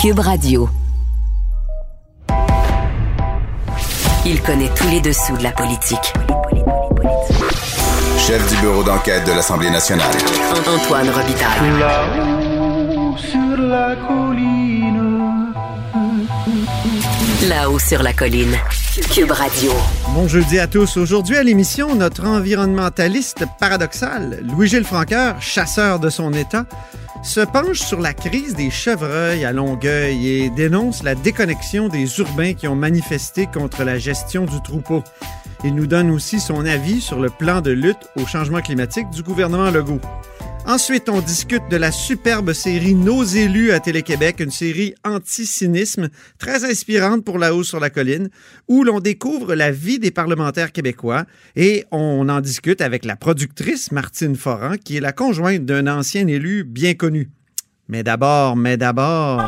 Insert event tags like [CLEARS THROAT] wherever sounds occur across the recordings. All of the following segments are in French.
Cube Radio. Il connaît tous les dessous de la politique. Chef du bureau d'enquête de l'Assemblée nationale. Antoine Robitaille. Là-haut sur la colline. Là-haut sur la colline. Cube Radio. Bon jeudi à tous. Aujourd'hui à l'émission, notre environnementaliste paradoxal, Louis-Gilles Franqueur, chasseur de son État, se penche sur la crise des chevreuils à Longueuil et dénonce la déconnexion des urbains qui ont manifesté contre la gestion du troupeau. Il nous donne aussi son avis sur le plan de lutte au changement climatique du gouvernement Legault. Ensuite, on discute de la superbe série Nos élus à Télé-Québec, une série anti-cynisme très inspirante pour la hausse sur la colline, où l'on découvre la vie des parlementaires québécois et on en discute avec la productrice Martine Foran, qui est la conjointe d'un ancien élu bien connu. Mais d'abord, mais d'abord...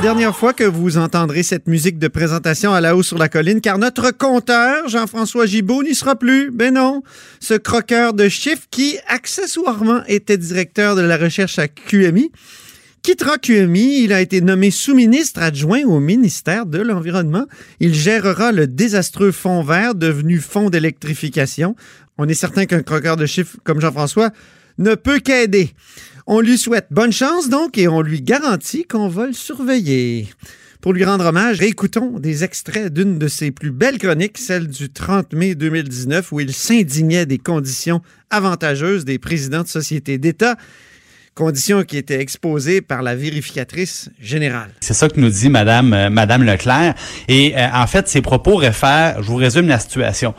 la dernière fois que vous entendrez cette musique de présentation à la hausse sur la colline, car notre compteur, Jean-François Gibault, n'y sera plus. Ben non, ce croqueur de chiffres qui, accessoirement, était directeur de la recherche à QMI, quittera QMI. Il a été nommé sous-ministre adjoint au ministère de l'Environnement. Il gérera le désastreux fonds vert devenu fonds d'électrification. On est certain qu'un croqueur de chiffres comme Jean-François ne peut qu'aider. On lui souhaite bonne chance donc et on lui garantit qu'on va le surveiller. Pour lui rendre hommage, réécoutons des extraits d'une de ses plus belles chroniques, celle du 30 mai 2019, où il s'indignait des conditions avantageuses des présidents de sociétés d'État, conditions qui étaient exposées par la vérificatrice générale. C'est ça que nous dit Madame, euh, Leclerc. Et euh, en fait, ses propos réfèrent, je vous résume la situation,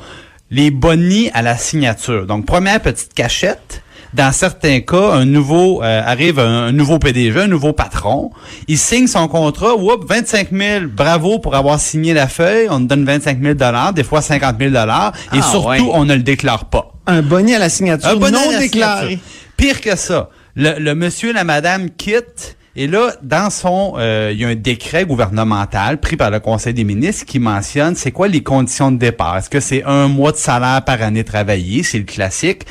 les bonnies à la signature. Donc, première petite cachette, dans certains cas, un nouveau euh, arrive un, un, nouveau PDG, un nouveau patron, il signe son contrat, whoop, 25 000, bravo pour avoir signé la feuille, on te donne 25 000 dollars, des fois 50 000 dollars, et Ah, surtout, ouais. on ne le déclare pas. Un bonnet à la signature Un bonnet non à la déclaré. signature. Pire que ça, le, le monsieur, la madame quitte. Et là, dans son, euh, il y a un décret gouvernemental pris par le Conseil des ministres qui mentionne c'est quoi les conditions de départ. Est-ce que c'est un mois de salaire par année travaillée, c'est le classique.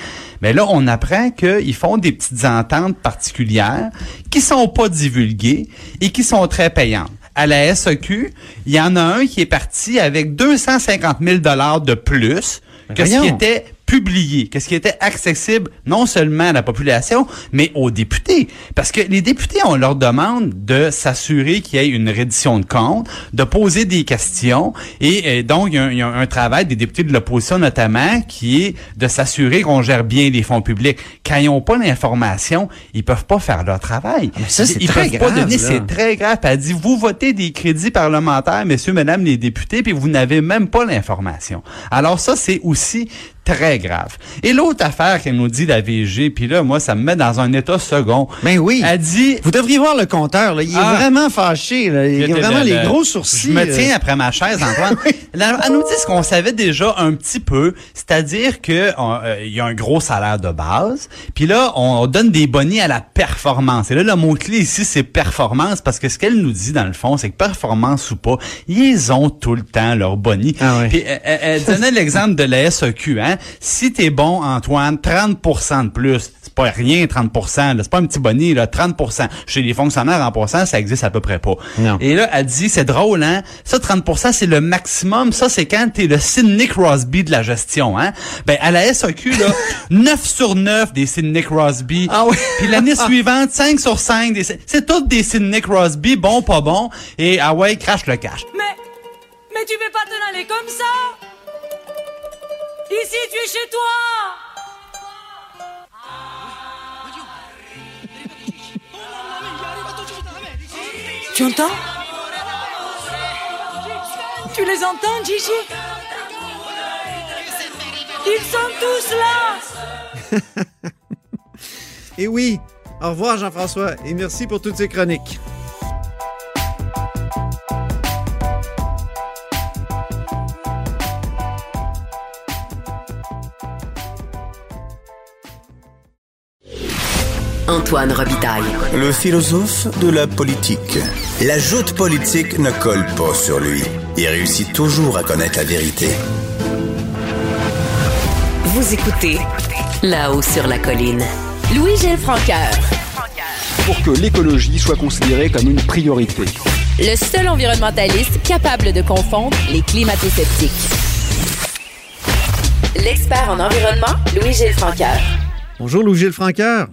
Mais là, on apprend qu'ils font des petites ententes particulières qui sont pas divulguées et qui sont très payantes. À la SEQ, il y en a un qui est parti avec 250 000 dollars de plus que ce qui était publié, qu'est-ce qui était accessible non seulement à la population, mais aux députés. Parce que les députés, on leur demande de s'assurer qu'il y ait une reddition de comptes, de poser des questions, et euh, donc il y, a un, il y a un travail des députés de l'opposition notamment qui est de s'assurer qu'on gère bien les fonds publics. Quand ils n'ont pas l'information, ils peuvent pas faire leur travail. mais ça, c'est ils très peuvent pas grave, donner, là. c'est très grave. Elle dit, vous votez des crédits parlementaires, messieurs, mesdames les députés, puis vous n'avez même pas l'information. Alors ça, c'est aussi très grave. Et l'autre affaire qu'elle nous dit, la VG, puis là, moi, ça me met dans un état second. Ben oui. Elle dit... Vous devriez voir le compteur, là. il est Ah. vraiment fâché. Là. Il a vraiment le- les le- gros sourcils. Je me euh. tiens après ma chaise, Antoine. Elle [LAUGHS] elle nous dit ce qu'on savait déjà un petit peu, c'est-à-dire que euh, il y a un gros salaire de base, puis là on donne des bonnets à la performance. Et là le mot clé ici c'est performance parce que ce qu'elle nous dit dans le fond, c'est que performance ou pas, ils ont tout le temps leur bonnets. Ah ouais. Puis elle, elle- elle donnait [LAUGHS] l'exemple de la SEQ, hein? Si t'es bon Antoine, 30% de plus, c'est pas rien 30%, là, c'est pas un petit bonnet là, 30%. Chez les fonctionnaires en passant, ça existe à peu près pas. Non. Et là, elle dit, c'est drôle, hein? Ça, 30% c'est le maximum. Ça, c'est quand t'es le Sidney Crosby de la gestion, hein? Ben, à la SAQ, là, [LAUGHS] 9 sur 9 des Sidney Crosby. Ah oui. Puis l'année [LAUGHS] suivante, 5 sur 5 des... C'est toutes des Sidney Crosby, bon, pas bon. Et, ah ouais, crache le cash. Mais, mais tu veux pas t'en aller comme ça? Ici, tu es chez toi. Tu entends? Tu les entends, Gigi? Ils sont tous là. [LAUGHS] Et oui, au revoir Jean-François et merci pour toutes ces chroniques. Antoine Robitaille. Le philosophe de la politique. La joute politique ne colle pas sur lui. Il réussit toujours à connaître la vérité. Vous écoutez là-haut sur la colline. Louis-Gilles Francaire. Pour que l'écologie soit considérée comme une priorité. Le seul environnementaliste capable de confondre les climato-sceptiques. L'expert en environnement, Louis-Gilles Francaire. Bonjour Louis-Gilles Francaire.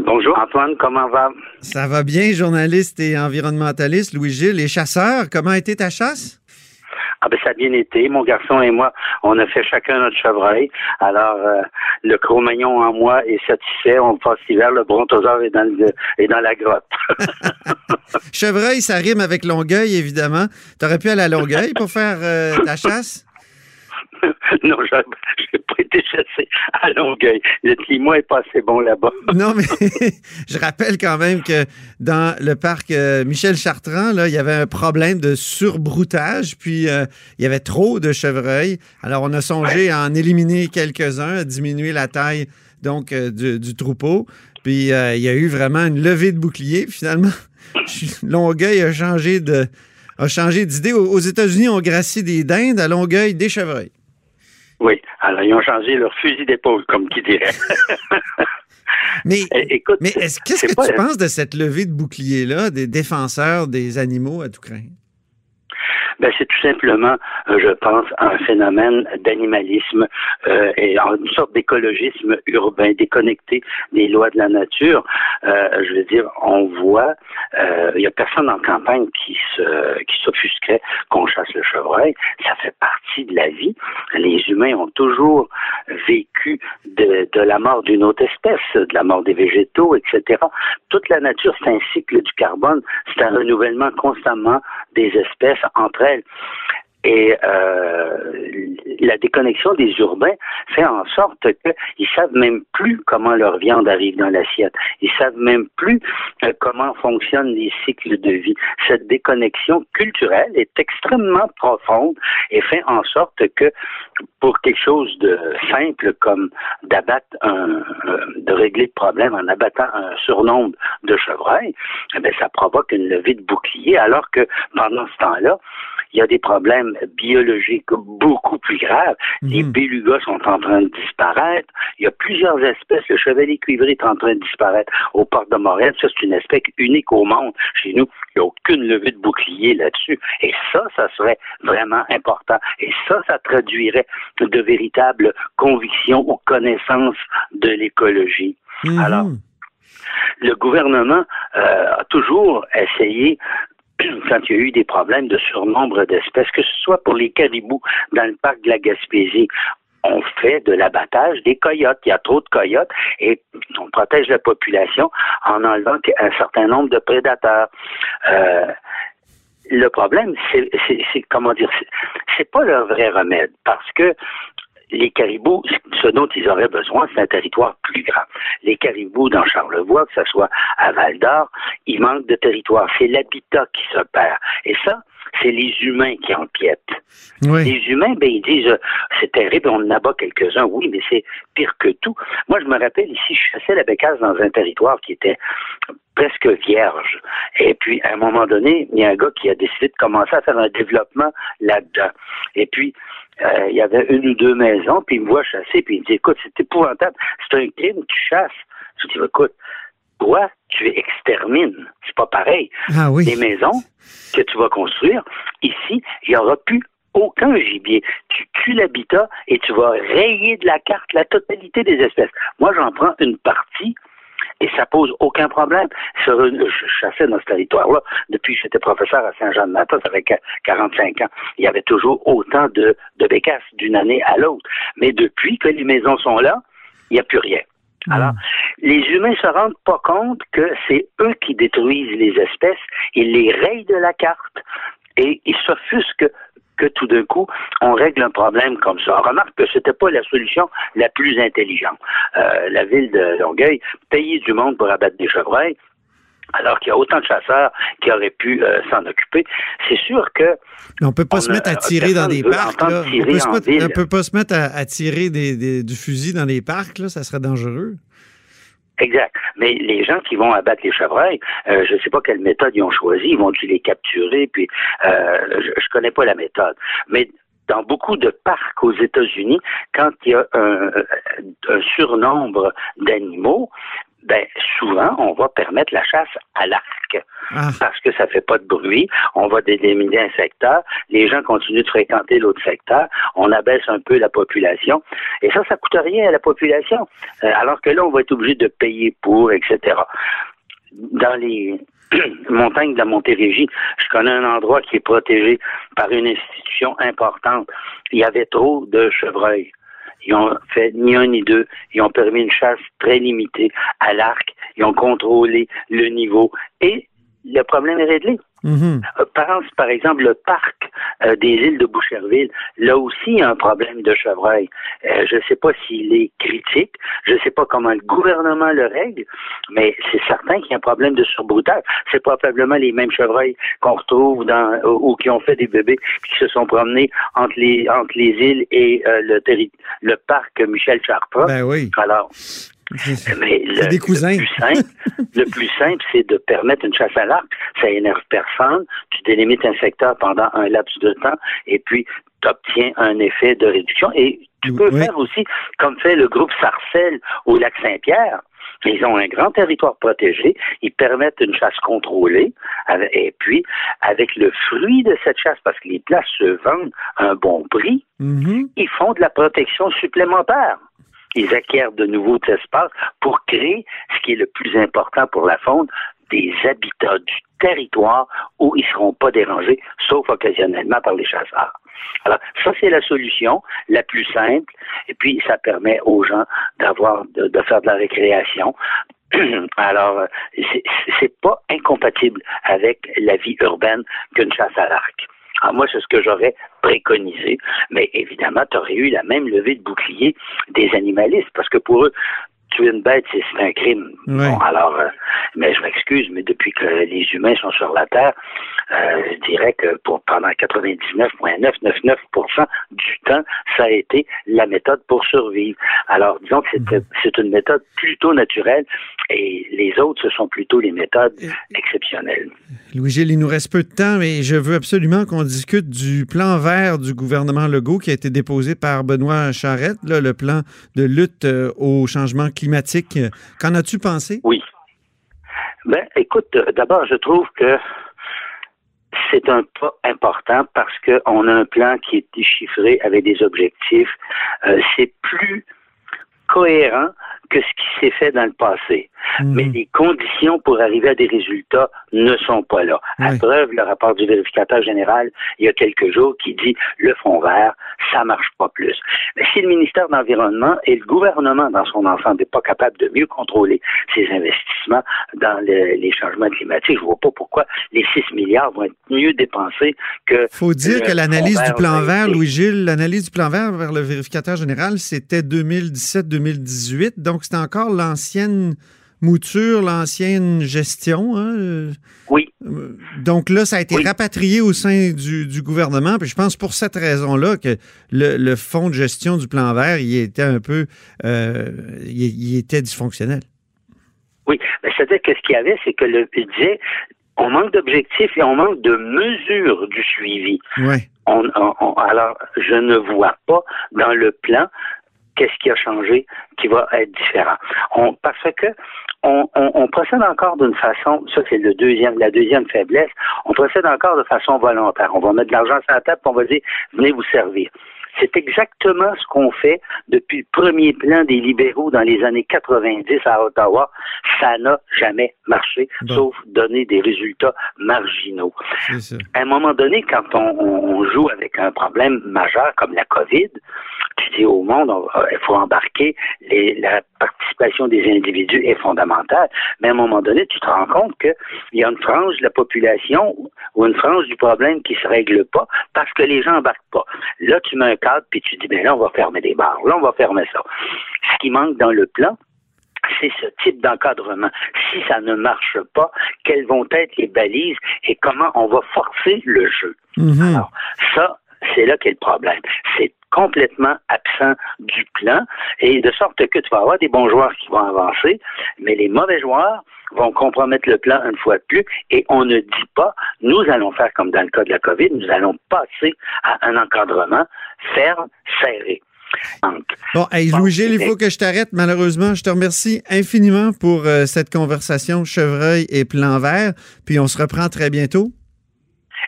Bonjour Antoine, comment va? Ça va bien, journaliste et environnementaliste Louis-Gilles. Et chasseur, comment a été ta chasse? Ah ben ça a bien été. Mon garçon et moi, on a fait chacun notre chevreuil. Alors euh, le Cro-Magnon en moi est satisfait. On passe l'hiver, le brontosaure est dans, le, est dans la grotte. [LAUGHS] [LAUGHS] chevreuil, ça rime avec Longueuil, évidemment. T'aurais pu aller à Longueuil pour faire euh, ta chasse? [LAUGHS] non, je n'ai pas été chassé à Longueuil. Le climat est pas assez bon là-bas. [LAUGHS] non, mais [LAUGHS] je rappelle quand même que dans le parc euh, Michel Chartrand, là, il y avait un problème de surbroutage, puis euh, il y avait trop de chevreuils. Alors, on a songé à en éliminer quelques-uns, à diminuer la taille donc euh, du, troupeau. Puis il y a eu vraiment une levée de bouclier. Finalement, Longueuil a changé de a changé d'idée. Aux États-Unis, on gracie des dindes, à Longueuil, des chevreuils. Oui, alors ils ont changé leur fusil d'épaule, comme qui dirait. [LAUGHS] mais eh, écoute, mais qu'est-ce que tu penses de cette levée de bouclier-là des défenseurs des animaux à tout craindre? Ben, c'est tout simplement, euh, je pense, un phénomène d'animalisme euh, et une sorte d'écologisme urbain déconnecté des lois de la nature. Euh, je veux dire, on voit, il y a personne en campagne qui se qui s'offusquerait qu'on chasse le chevreuil. Ça fait partie de la vie. Les humains ont toujours vécu de, de la mort d'une autre espèce, de la mort des végétaux, etc. Toute la nature, c'est un cycle du carbone, c'est un renouvellement constamment des espèces entre Israel. Et euh, la déconnexion des urbains fait en sorte qu'ils savent même plus comment leur viande arrive dans l'assiette. Ils savent même plus euh, comment fonctionnent les cycles de vie. Cette déconnexion culturelle est extrêmement profonde et fait en sorte que pour quelque chose de simple comme d'abattre un, de régler le problème en abattant un surnombre de chevreuils, eh ça provoque une levée de bouclier alors que pendant ce temps-là, il y a des problèmes biologiques beaucoup plus graves. Les mhm. bélugas sont en train de disparaître. Il y a plusieurs espèces. Le chevalier cuivré est en train de disparaître au parc de Montréal. Ça, c'est une espèce unique au monde. Chez nous, il n'y a aucune levée de bouclier là-dessus. Et ça, ça serait vraiment important. Et ça, ça traduirait de véritables convictions ou connaissances de l'écologie. Mhm. Alors, le gouvernement euh, a toujours essayé [CLEARS THROAT] quand il y a eu des problèmes de surnombre d'espèces, que ce soit pour les caribous dans le parc de la Gaspésie, on fait de l'abattage des coyotes. Il y a trop de coyotes et on protège la population en enlevant un certain nombre de prédateurs. Euh, le problème, c'est comment dire, c'est pas leur vrai remède parce que les caribous, ce dont ils auraient besoin, c'est un territoire plus grand. Les caribous dans Charlevoix, que ce soit à Val d'Or, il manque de territoire. C'est l'habitat qui se perd. Et ça, c'est les humains qui empiètent. Les humains, ben, ils disent, euh, c'est terrible, on en abat quelques-uns, oui, mais c'est pire que tout. Moi, je me rappelle ici, je chassais la bécasse dans un territoire qui était presque vierge. Et puis, à un moment donné, il y a un gars qui a décidé de commencer à faire un développement là-dedans. Et puis, euh, il y avait une ou deux maisons, puis il me voit chasser, puis il me dit, écoute, c'est épouvantable, c'est un crime, tu chasses. Je dis, écoute, toi, tu extermines. C'est pas pareil. Ah oui. Les maisons que tu vas construire, ici, il n'y aura plus aucun gibier. Tu tues l'habitat et tu vas rayer de la carte la totalité des espèces. Moi, j'en prends une partie et ça pose aucun problème. je chassais dans ce territoire-là depuis que j'étais professeur à Saint-Jean-de-Matas avec 45 ans. Il y avait toujours autant de, de bécasses d'une année à l'autre. Mais depuis que les maisons sont là, il n'y a plus rien. Hmm. Alors, les humains se rendent pas compte que c'est eux qui détruisent les espèces, ils les rayent de la carte et ils s'offusquent que tout d'un coup, on règle un problème comme ça. remarque que c'était pas la solution la plus intelligente. Euh, la ville de Longueuil payait du monde pour abattre des chevreuils, alors qu'il y a autant de chasseurs qui auraient pu euh, s'en occuper. C'est sûr que... on peut pas se mettre à tirer dans des parcs. On peut, peut pas se mettre à, tirer du fusil dans les parcs, là, ça serait dangereux. Exact. Mais les gens qui vont abattre les chevreuils, euh, je ne sais pas quelle méthode ils ont choisi. Ils vont-tu les capturer? Puis, euh, je, je connais pas la méthode. Mais dans beaucoup de parcs aux États-Unis, quand il y a un, un surnombre d'animaux, ben souvent on va permettre la chasse à l'arc Ah. parce que ça fait pas de bruit. On va délimiter un secteur, les gens continuent de fréquenter l'autre secteur, on abaisse un peu la population et ça, ça coûte rien à la population. Euh, alors que là, on va être obligé de payer pour, etc. Dans les [CLEARS THROAT] montagnes de la Montérégie, je connais un endroit qui est protégé par une institution importante. Il y avait trop de chevreuils. Ils ont fait ni un ni deux. Ils ont permis une chasse très limitée à l'arc. Ils ont contrôlé le niveau. Et le problème est réglé. Mhm. Euh, pense par exemple le parc euh, des îles de Boucherville. Là aussi, il y a un problème de chevreuil. Euh, je ne sais pas s'il est critique, je ne sais pas comment le gouvernement le règle, mais c'est certain qu'il y a un problème de surbroutage. C'est probablement les mêmes chevreuils qu'on retrouve dans ou qui ont fait des bébés qui se sont promenés entre les entre les îles et euh, le terri- le parc Michel Chartrand. Ben oui. Alors, mais le, des cousins. Le plus simple, le plus simple, c'est de permettre une chasse à l'arc. Ça énerve personne. Tu délimites un secteur pendant un laps de temps et puis tu obtiens un effet de réduction. Et tu peux Oui. faire aussi, comme fait le groupe Sarcelles au lac Saint-Pierre. Ils ont un grand territoire protégé. Ils permettent une chasse contrôlée. Et puis, avec le fruit de cette chasse, parce que les places se vendent à un bon prix, Mhm. ils font de la protection supplémentaire. Ils acquièrent de nouveaux espaces pour créer ce qui est le plus important pour la faune, des habitats du territoire où ils ne seront pas dérangés, sauf occasionnellement par les chasseurs. Alors, ça, c'est la solution la plus simple. Et puis, ça permet aux gens d'avoir, de, faire de la récréation. [CLEARS THROAT] Alors, c'est- pas incompatible avec la vie urbaine qu'une chasse à l'arc. Moi, c'est ce que j'aurais préconisé. Mais évidemment, tu aurais eu la même levée de bouclier des animalistes, parce que pour eux, tuer une bête, c'est un crime. Ouais. Bon, alors, euh, mais je m'excuse, mais depuis que les humains sont sur la Terre, euh, je dirais que pour pendant 99,999% du temps, ça a été la méthode pour survivre. Alors, disons que c'est c'est une méthode plutôt naturelle et les autres, ce sont plutôt les méthodes exceptionnelles. Louis-Gilles, il nous reste peu de temps, mais je veux absolument qu'on discute du plan vert du gouvernement Legault qui a été déposé par Benoît Charette, là, le plan de lutte euh, au changement climatique. Qu'en as-tu pensé? Oui. Ben, écoute, euh, d'abord, je trouve que c'est un pas important parce qu'on a un plan qui est déchiffré avec des objectifs. Euh, c'est plus cohérent que ce qui s'est fait dans le passé. Mais les conditions pour arriver à des résultats ne sont pas là. À Oui. preuve, le rapport du vérificateur général, il y a quelques jours, qui dit le fonds vert, ça marche pas plus. Mais si le ministère de l'Environnement et le gouvernement dans son ensemble n'est pas capable de mieux contrôler ses investissements dans le- les changements climatiques, je vois pas pourquoi les 6 milliards vont être mieux dépensés que faut dire que l'analyse du plan vert. Louis-Gilles, l'analyse du plan vert vers le vérificateur général, c'était 2017-2018. Donc, c'était encore l'ancienne mouture, l'ancienne gestion. hein, Oui. Donc là, ça a été Oui. rapatrié au sein du, du gouvernement. Puis je pense pour cette raison-là que le, le fonds de gestion du plan vert, il était un peu, euh, il, il était dysfonctionnel. Oui, mais c'est-à-dire que ce qu'il y avait, c'est que le disait on manque d'objectifs et on manque de mesures du suivi. Ouais. On, on- on- alors, je ne vois pas dans le plan qu'est-ce qui a changé qui va être différent. On, parce que on, on- on procède encore d'une façon, ça c'est le deuxième, la deuxième faiblesse, on procède encore de façon volontaire. On va mettre de l'argent sur la table, puis on va dire venez vous servir. C'est exactement ce qu'on fait depuis le premier plan des libéraux dans les années 90 à Ottawa. Ça n'a jamais marché, Bon. sauf donner des résultats marginaux à un moment donné, quand on joue avec un problème majeur comme la COVID, tu dis au monde, il faut embarquer, les- la participation des individus est fondamentale, mais à un moment donné, tu te rends compte qu'il y a une frange de la population ou une frange du problème qui se règle pas parce que les gens embarquent pas. Là, tu mets un cadre, puis tu dis, ben là, on va fermer des bars, là, on va fermer ça. Ce qui manque dans le plan, c'est ce type d'encadrement. Si ça ne marche pas, quelles vont être les balises et comment on va forcer le jeu? Mhm. Alors, ça, c'est là qu'est le problème. C'est complètement absent du plan, et de sorte que tu vas avoir des bons joueurs qui vont avancer, mais les mauvais joueurs vont compromettre le plan une fois de plus, et on ne dit pas, nous allons faire comme dans le cas de la COVID, nous allons passer à un encadrement ferme, serré. Bon, hey, Louis-Gilles, il faut que je t'arrête. Malheureusement, je te remercie infiniment pour euh, cette conversation chevreuil et plan vert. Puis on se reprend très bientôt.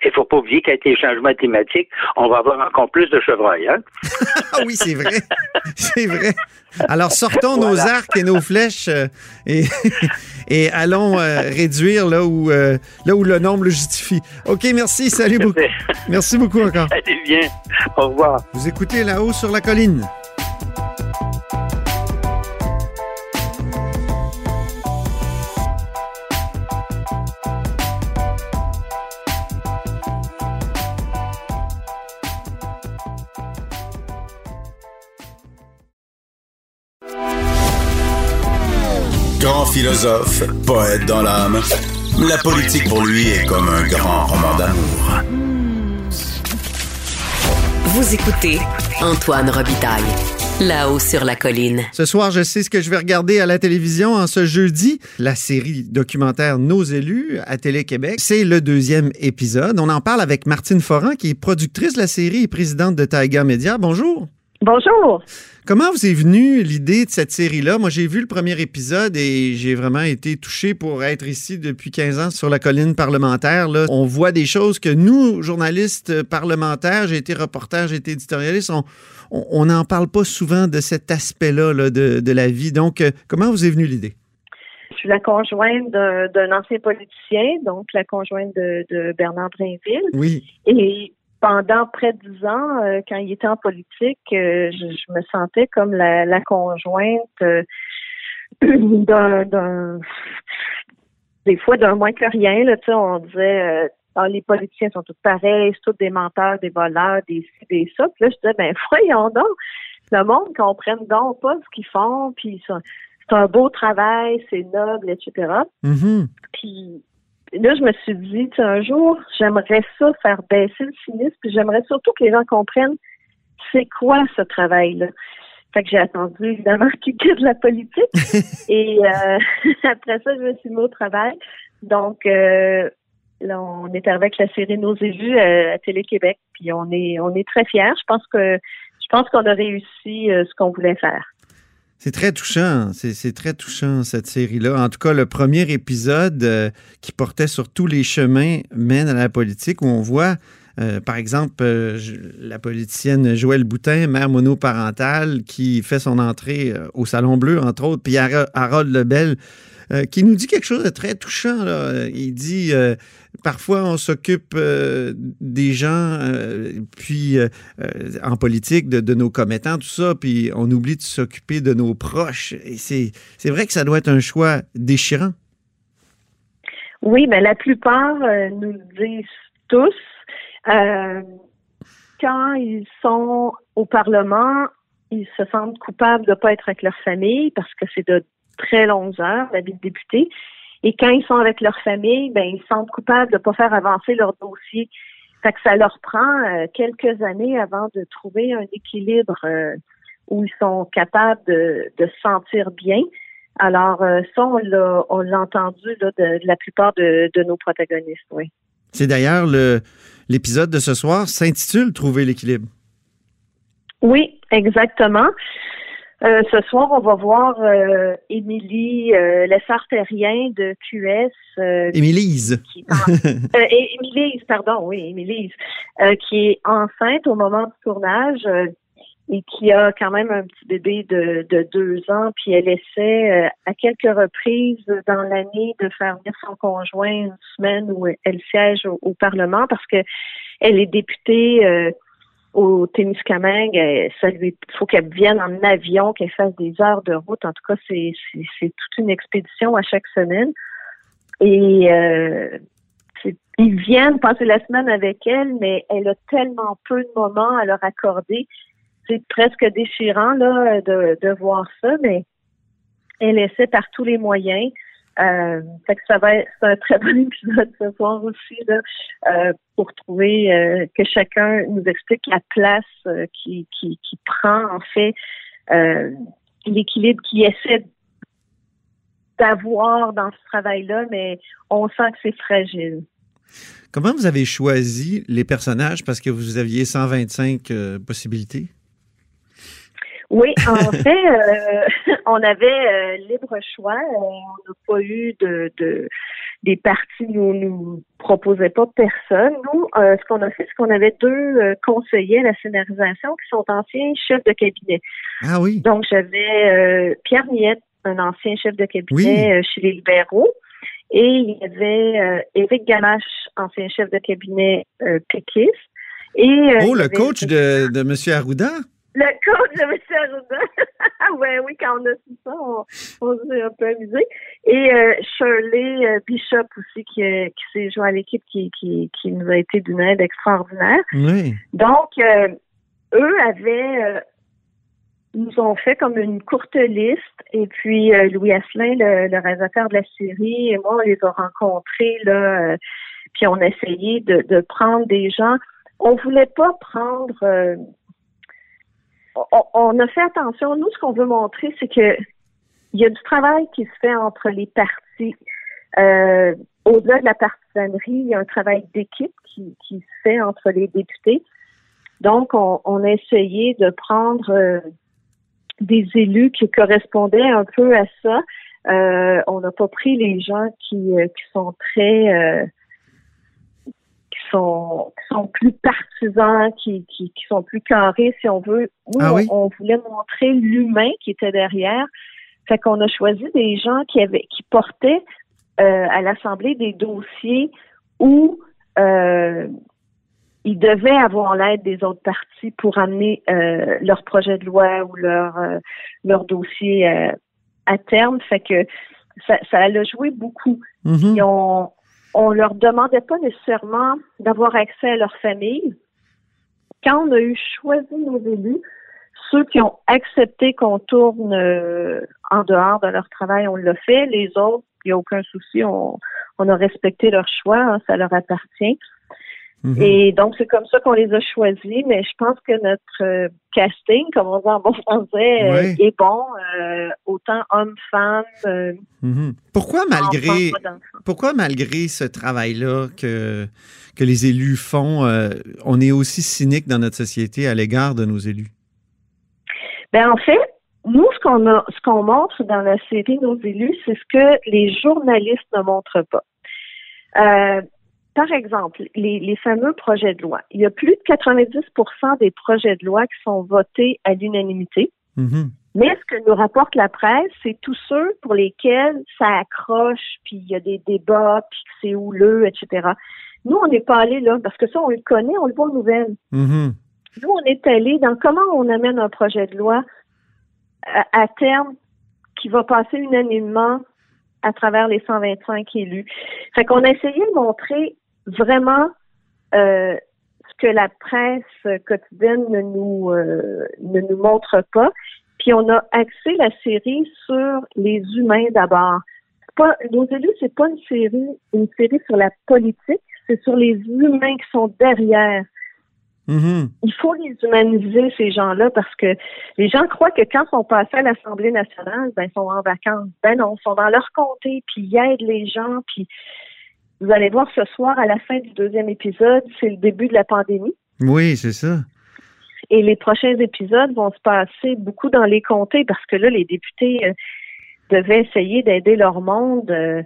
Il ne faut pas oublier qu'avec les changements climatiques, on va avoir encore plus de chevreuils. Hein? [LAUGHS] oui, c'est vrai. c'est vrai. Alors, sortons nos arcs et nos flèches euh, et, [LAUGHS] et, allons euh, réduire là où, euh, là où le nombre le justifie. OK, merci. Salut beaucoup. Merci beaucoup encore. Allez bien. Au revoir. Vous écoutez là-haut sur la colline. Philosophe, poète dans l'âme, la politique pour lui est comme un grand roman d'amour. Vous écoutez Antoine Robitaille, là-haut sur la colline. Ce soir, je sais ce que je vais regarder à la télévision en ce jeudi. La série documentaire Nos élus à Télé-Québec. C'est le deuxième épisode. On en parle avec Martine Foran, qui est productrice de la série et présidente de Taiga Media. Bonjour. Bonjour. Comment vous est venue l'idée de cette série-là? Moi, j'ai vu le premier épisode et j'ai vraiment été touché pour être ici depuis 15 ans sur la colline parlementaire. Là. On voit des choses que nous, journalistes parlementaires, j'ai été reporter, j'ai été éditorialiste, on n'en parle pas souvent de cet aspect-là là, de, de, la vie. Donc, euh, comment vous est venue l'idée? Je suis la conjointe d'un ancien politicien, donc la conjointe de, de Bernard Drainville. Oui. Et pendant près de dix ans, euh, quand il était en politique, euh, je, je, me sentais comme la, la conjointe euh, [CLEARS THROAT] d'un, des fois d'un moins que rien. Là, on disait ah, les politiciens sont tous pareils, c'est tous des menteurs, des voleurs, des ci, des ça. Puis là, je disais, ben voyons donc, le monde comprenne donc pas ce qu'ils font, puis c'est un beau travail, c'est noble, etc. Mm-hmm. Puis là, je me suis dit, un jour, j'aimerais ça faire baisser le cynisme, puis j'aimerais surtout que les gens comprennent c'est quoi ce travail-là. Fait que j'ai attendu, évidemment, [LAUGHS] qu'il quitte la politique. [LAUGHS] Et euh, [LAUGHS] après ça, je me suis mis au travail. Donc, euh, là, on est avec la série Nos élus à, à Télé-Québec, puis on est on est très fiers. Je pense que je pense qu'on a réussi euh, ce qu'on voulait faire. C'est très touchant, c'est très touchant cette série-là. En tout cas, le premier épisode euh, qui portait sur tous les chemins mène à la politique, où on voit, euh, par exemple, euh, la politicienne Joëlle Boutin, mère monoparentale, qui fait son entrée au Salon Bleu, entre autres, puis Harold Lebel, euh, qui nous dit quelque chose de très touchant. Là. Il dit euh, parfois on s'occupe euh, des gens, puis en politique, de, de, nos commettants, tout ça, puis on oublie de s'occuper de nos proches. Et c'est, vrai que ça doit être un choix déchirant. Oui, mais la plupart nous le disent tous. quand ils sont au Parlement, ils se sentent coupables de ne pas être avec leur famille parce que c'est de très longues heures, la vie de député. Et quand ils sont avec leur famille, ben ils se sentent coupables de ne pas faire avancer leur dossier. Fait que ça leur prend euh, quelques années avant de trouver un équilibre euh, où ils sont capables de, de se sentir bien. Alors, euh, ça, on l'a, entendu là, de, de, la plupart de, de nos protagonistes, oui. C'est d'ailleurs le, l'épisode de ce soir s'intitule Trouver l'équilibre. Oui, exactement. Euh, ce soir, on va voir euh, Émilie euh, Lessard-Terrien de QS. Euh, Émilise. euh, Émilise, pardon, oui, Émilise, euh, qui est enceinte au moment du tournage et qui a quand même un petit bébé de, de deux ans, puis elle essaie à quelques reprises dans l'année de faire venir son conjoint une semaine où elle siège au, au Parlement parce que elle est députée au Témiscamingue, euh, ça lui faut qu'elle vienne en avion, qu'elle fasse des heures de route. En tout cas, c'est toute une expédition à chaque semaine. Et euh, ils viennent passer la semaine avec elle, mais elle a tellement peu de moments à leur accorder. C'est presque déchirant là de, de voir ça, mais elle essaie par tous les moyens Euh, que ça va être un très [LAUGHS] bon épisode ce soir aussi là, euh, pour trouver euh, que chacun nous explique la place euh, qui, qui, prend en fait euh, l'équilibre qu'il essaie d'avoir dans ce travail-là, mais on sent que c'est fragile. Comment vous avez choisi les personnages? Parce que vous aviez 125 euh, possibilités? Oui, en [LAUGHS] fait, euh, [LAUGHS] on avait euh, libre choix. Euh, On n'a pas eu de, de des partis nous nous proposait pas personne. Nous, ce qu'on a fait, c'est qu'on avait deux conseillers à la scénarisation qui sont anciens chefs de cabinet. Ah oui. Donc j'avais Pierre Miette, un ancien chef de cabinet Oui. chez les libéraux. Et il y avait Éric Gamache, ancien chef de cabinet péquiste. Et, oh, le coach de, de M. Arruda? Le coach de M. Arruda. [LAUGHS] ouais, oui, quand on a su ça, on, on s'est un peu amusé. Et euh, Shirley euh, Bishop aussi, qui, euh, qui s'est joint à l'équipe, qui, qui, qui nous a été d'une aide extraordinaire. Oui. Donc, euh, eux avaient, euh, nous ont fait comme une courte liste. Et puis, euh, Louis Asselin, le, le réalisateur de la série, et moi, on les a rencontrés, là, euh, puis on a essayé de, de prendre des gens. On voulait pas prendre... euh, on, a fait attention. Nous, ce qu'on veut montrer, c'est que il y a du travail qui se fait entre les partis. Euh, au-delà de la partisanerie, il y a un travail d'équipe qui, se fait entre les députés. Donc, on, on a essayé de prendre euh, des élus qui correspondaient un peu à ça. Euh, on n'a pas pris les gens qui, sont très sont qui sont plus partisans, qui, qui, qui sont plus carrés, si on veut. Nous, Ah oui? on, on voulait montrer l'humain qui était derrière. Fait qu'on a choisi des gens qui avaient qui portaient euh, à l'Assemblée des dossiers où euh, ils devaient avoir l'aide des autres partis pour amener euh, leur projet de loi ou leur leur dossier à terme. Fait que ça, ça a joué beaucoup. Mhm. Et on on leur demandait pas nécessairement d'avoir accès à leur famille. Quand on a eu choisi nos élus, ceux qui ont accepté qu'on tourne euh, en dehors de leur travail, on l'a fait. Les autres, il n'y a aucun souci, on, a respecté leur choix, hein, ça leur appartient. Mhm. Et donc, c'est comme ça qu'on les a choisis, mais je pense que notre euh, casting, comme on dit en bon français, euh, Ouais. est bon, euh, autant hommes, femmes, euh, Mhm. Pourquoi malgré pourquoi malgré ce travail-là que, que les élus font, on est aussi cynique dans notre société à l'égard de nos élus? Ben en fait, nous, ce qu'on a, ce qu'on montre dans la série Nos élus, c'est ce que les journalistes ne montrent pas. Euh, par exemple, les, les fameux projets de loi. Il y a plus de 90% des projets de loi qui sont votés à l'unanimité. Mhm. Mais ce que nous rapporte la presse, c'est tous ceux pour lesquels ça accroche, puis il y a des débats, puis que c'est houleux, etc. Nous, on n'est pas allé là, parce que ça, on le connaît, on le voit aux nouvelles. Mhm. Nous, on est allé dans comment on amène un projet de loi à, à terme qui va passer unanimement à travers les 125 élus. Fait qu'on a essayé de montrer vraiment euh, ce que la presse quotidienne ne nous euh, ne nous montre pas. Puis on a axé la série sur les humains d'abord. Pas, nos élus, c'est pas une série, une série sur la politique, c'est sur les humains qui sont derrière Mhm. il faut les humaniser, ces gens-là, parce que les gens croient que quand ils sont passés à l'Assemblée nationale, ben, ils sont en vacances. Ben non, ils sont dans leur comté, puis ils aident les gens, puis vous allez voir ce soir, à la fin du deuxième épisode, c'est le début de la pandémie. Oui, c'est ça. Et les prochains épisodes vont se passer beaucoup dans les comtés, parce que là, les députés euh, devaient essayer d'aider leur monde euh,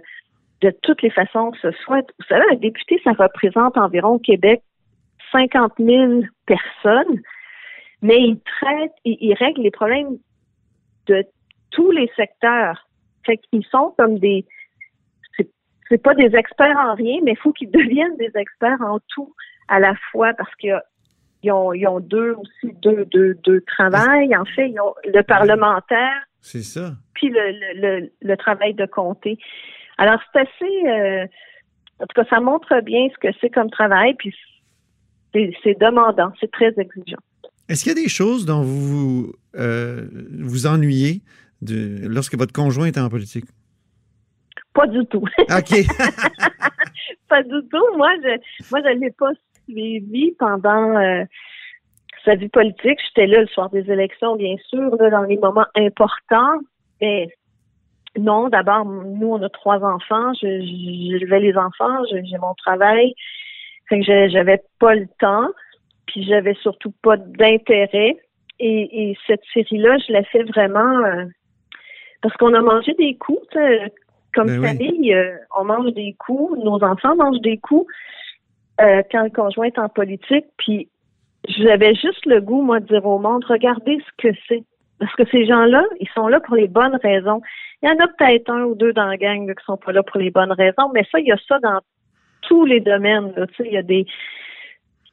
de toutes les façons que ce soit. Vous savez, un député, ça représente environ au Québec 50 000 personnes, mais il traite, il, il règle les problèmes de tous les secteurs. Fait qu'ils sont comme des, c'est, pas des experts en rien, mais il faut qu'ils [LAUGHS] deviennent des experts en tout à la fois parce a ils ont, ils ont deux aussi deux, deux, deux travails. En fait, ils ont le parlementaire C'est ça. puis le, le, le, le travail de comté. Alors, c'est assez... euh, en tout cas, ça montre bien ce que c'est comme travail, puis c'est c'est demandant, c'est très exigeant. Est-ce qu'il y a des choses dont vous euh, vous ennuyez de, lorsque votre conjoint est en politique? Pas du tout. [LAUGHS] OK. pas du tout. Moi, je moi, je l'ai pas suivi pendant euh, sa vie politique. J'étais là le soir des élections, bien sûr, là, dans les moments importants. Mais non, d'abord, nous, on a trois enfants. Je, j'élevais les enfants, j'ai mon travail. Fait que j'avais pas le temps. Puis j'avais surtout pas d'intérêt. Et, et cette série-là, je l'ai fait vraiment euh, parce qu'on a mangé des coups. Comme Ben oui. famille, euh, on mange des coups, nos enfants mangent des coups euh, quand le conjoint est en politique. Puis j'avais juste le goût, moi, de dire au monde, regardez ce que c'est. Parce que ces gens-là, ils sont là pour les bonnes raisons. Il y en a peut-être un ou deux dans la gang là, qui sont pas là pour les bonnes raisons, mais ça, il y a ça dans tous les domaines. Là. Tu sais, il y a des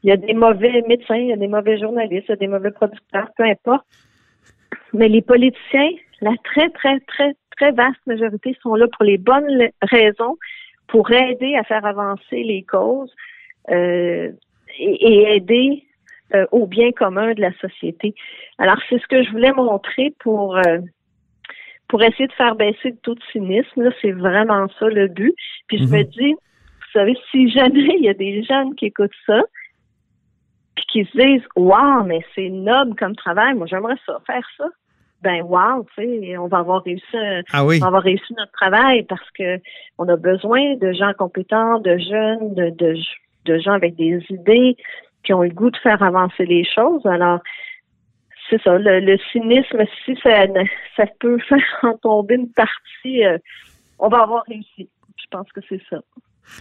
il y a des mauvais médecins, il y a des mauvais journalistes, il y a des mauvais producteurs, peu importe. Mais les politiciens, la très, très, très, très vaste majorité sont là pour les bonnes raisons, pour aider à faire avancer les causes euh, et, et aider euh, au bien commun de la société. Alors, c'est ce que je voulais montrer pour euh, pour essayer de faire baisser le taux de cynisme. Là, c'est vraiment ça le but. Puis je me dis, vous savez, si jamais il y a des jeunes qui écoutent ça, puis qui se disent Wow, mais c'est noble comme travail, moi j'aimerais ça, faire ça. Ben wow, tu sais, on va avoir réussi un- Ah oui. on va avoir réussi notre travail parce que on a besoin de gens compétents, de jeunes, de, de, de gens avec des idées qui ont le goût de faire avancer les choses. Alors, c'est ça, le, le cynisme, si ça, ça peut [LAUGHS] faire en tomber une partie, euh, on va avoir réussi. Je pense que c'est ça.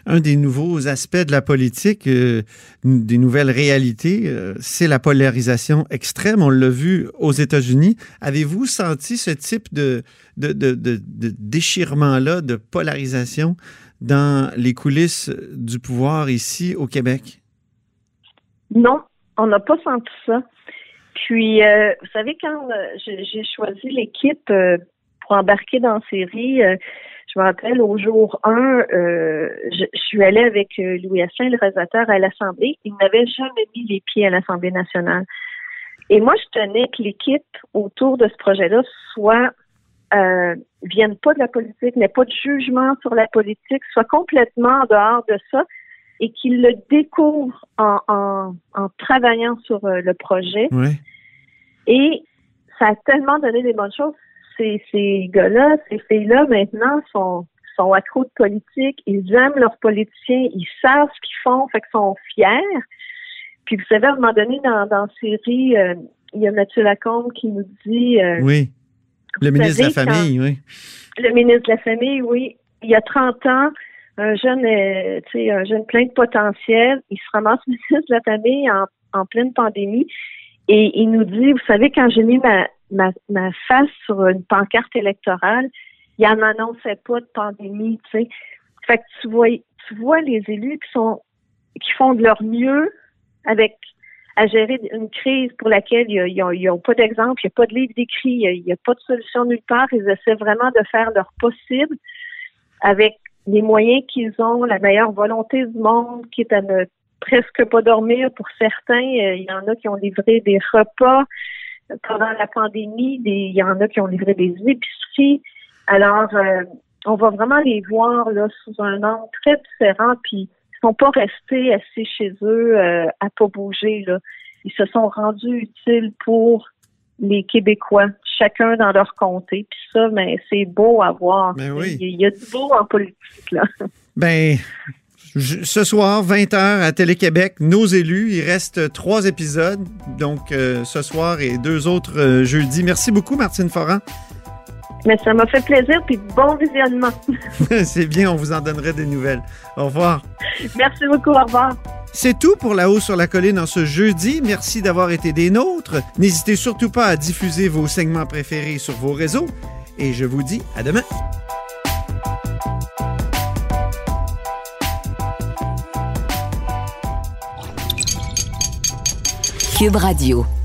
Un des nouveaux aspects de la politique, euh, des nouvelles réalités, euh, c'est la polarisation extrême. On l'a vu aux États-Unis. Avez-vous senti ce type de, de, de, déchirement-là, de polarisation dans les coulisses du pouvoir ici au Québec? Non, on n'a pas senti ça. Puis, euh, vous savez, quand j'ai choisi l'équipe pour embarquer dans la série, je me rappelle au jour 1, euh, je, je suis allée avec euh, Louis Asselin, le réalisateur, à l'Assemblée. Il n'avait jamais mis les pieds à l'Assemblée nationale. Et moi, je tenais que l'équipe autour de ce projet-là soit euh, vienne pas de la politique, n'ait pas de jugement sur la politique, soit complètement en dehors de ça et qu'il le découvre en, en, en travaillant sur le projet. Oui. Et ça a tellement donné des bonnes choses. Ces, ces gars-là, ces filles-là, maintenant, sont, sont accros de politique. Ils aiment leurs politiciens. Ils savent ce qu'ils font, fait qu'ils sont fiers. Puis vous savez, à un moment donné, dans, dans la série, euh, il y a Mathieu Lacombe qui nous dit... euh, Oui. Le ministre de la quand- Famille, oui. le ministre de la Famille, oui. Il y a 30 ans, un jeune, euh, tu sais, un jeune plein de potentiel, il se ramasse [LAUGHS] ministre de la Famille en, en pleine pandémie et il nous dit, vous savez, quand j'ai mis ma, ma, ma face sur une pancarte électorale, il en annonçait pas de pandémie, tu sais. Fait que tu vois, tu vois les élus qui sont, qui font de leur mieux avec à gérer une crise pour laquelle ils n'ont pas d'exemple, il n'y a pas de livre d'écrit, il n'y a, a pas de solution nulle part. Ils essaient vraiment de faire leur possible avec les moyens qu'ils ont, la meilleure volonté du monde, qui est à ne presque pas dormir pour certains. Euh, Il y en a qui ont livré des repas pendant la pandémie, il y en a qui ont livré des épiceries. Alors, euh, on va vraiment les voir là sous un angle très différent, puis ils sont pas restés assis chez eux euh, à pas bouger. Là. Ils se sont rendus utiles pour les Québécois, chacun dans leur comté. Puis ça, ben, c'est beau à voir. Ben oui. Il y, a- du beau en politique, là. Ben, ce soir, 20h à Télé-Québec, nos élus, il reste trois épisodes. Donc, euh, ce soir et deux autres euh, jeudi. Merci beaucoup, Martine Foran. Mais ça m'a fait plaisir, puis bon visionnement. [LAUGHS] C'est bien, on vous en donnerait des nouvelles. Au revoir. Merci beaucoup, au revoir. C'est tout pour La Haut sur la Colline en ce jeudi. Merci d'avoir été des nôtres. N'hésitez surtout pas à diffuser vos segments préférés sur vos réseaux. Et je vous dis à demain. Cube Radio.